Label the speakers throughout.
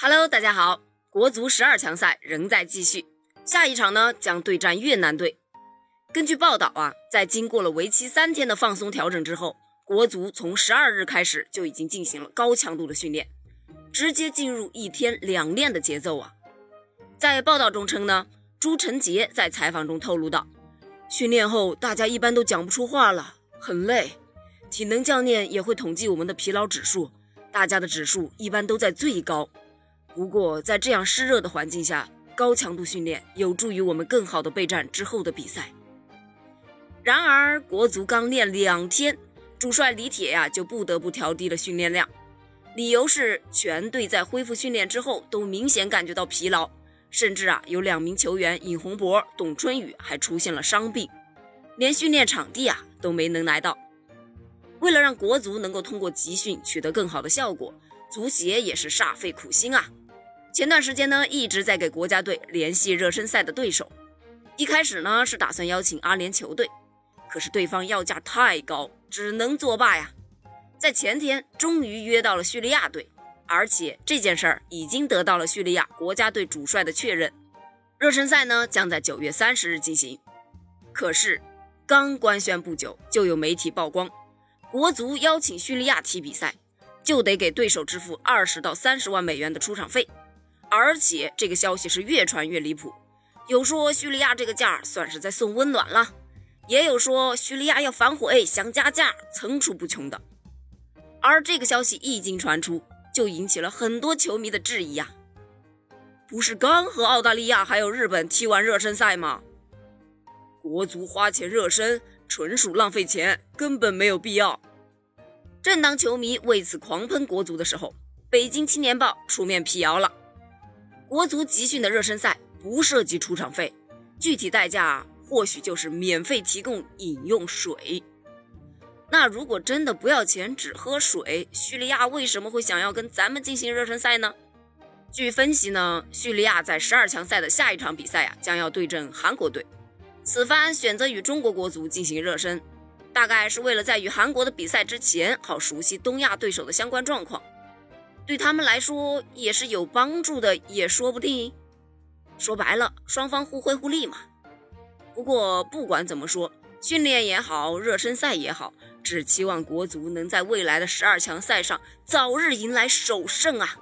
Speaker 1: Hello，大家好，国足十二强赛仍在继续，下一场呢将对战越南队。根据报道啊，在经过了为期三天的放松调整之后，国足从十二日开始就已经进行了高强度的训练，直接进入一天两练的节奏啊。在报道中称呢，朱晨杰在采访中透露到，训练后大家一般都讲不出话了，很累，体能教练也会统计我们的疲劳指数，大家的指数一般都在最高。不过，在这样湿热的环境下，高强度训练有助于我们更好的备战之后的比赛。然而，国足刚练两天，主帅李铁呀就不得不调低了训练量，理由是全队在恢复训练之后都明显感觉到疲劳，甚至啊有两名球员尹洪博、董春雨还出现了伤病，连训练场地啊都没能来到。为了让国足能够通过集训取得更好的效果，足协也是煞费苦心啊。前段时间呢，一直在给国家队联系热身赛的对手。一开始呢，是打算邀请阿联酋队，可是对方要价太高，只能作罢呀。在前天，终于约到了叙利亚队，而且这件事儿已经得到了叙利亚国家队主帅的确认。热身赛呢，将在九月三十日进行。可是刚官宣不久，就有媒体曝光，国足邀请叙利亚踢比赛，就得给对手支付二十到三十万美元的出场费。而且这个消息是越传越离谱，有说叙利亚这个价算是在送温暖了，也有说叙利亚要反悔想加价，层出不穷的。而这个消息一经传出，就引起了很多球迷的质疑呀。不是刚和澳大利亚还有日本踢完热身赛吗？国足花钱热身纯属浪费钱，根本没有必要。正当球迷为此狂喷国足的时候，北京青年报出面辟谣了。国足集训的热身赛不涉及出场费，具体代价或许就是免费提供饮用水。那如果真的不要钱，只喝水，叙利亚为什么会想要跟咱们进行热身赛呢？据分析呢，叙利亚在十二强赛的下一场比赛呀，将要对阵韩国队。此番选择与中国国足进行热身，大概是为了在与韩国的比赛之前，好熟悉东亚对手的相关状况。对他们来说也是有帮助的，也说不定。说白了，双方互惠互利嘛。不过不管怎么说，训练也好，热身赛也好，只期望国足能在未来的十二强赛上早日迎来首胜啊！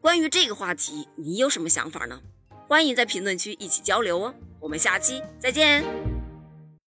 Speaker 1: 关于这个话题，你有什么想法呢？欢迎在评论区一起交流哦。我们下期再见。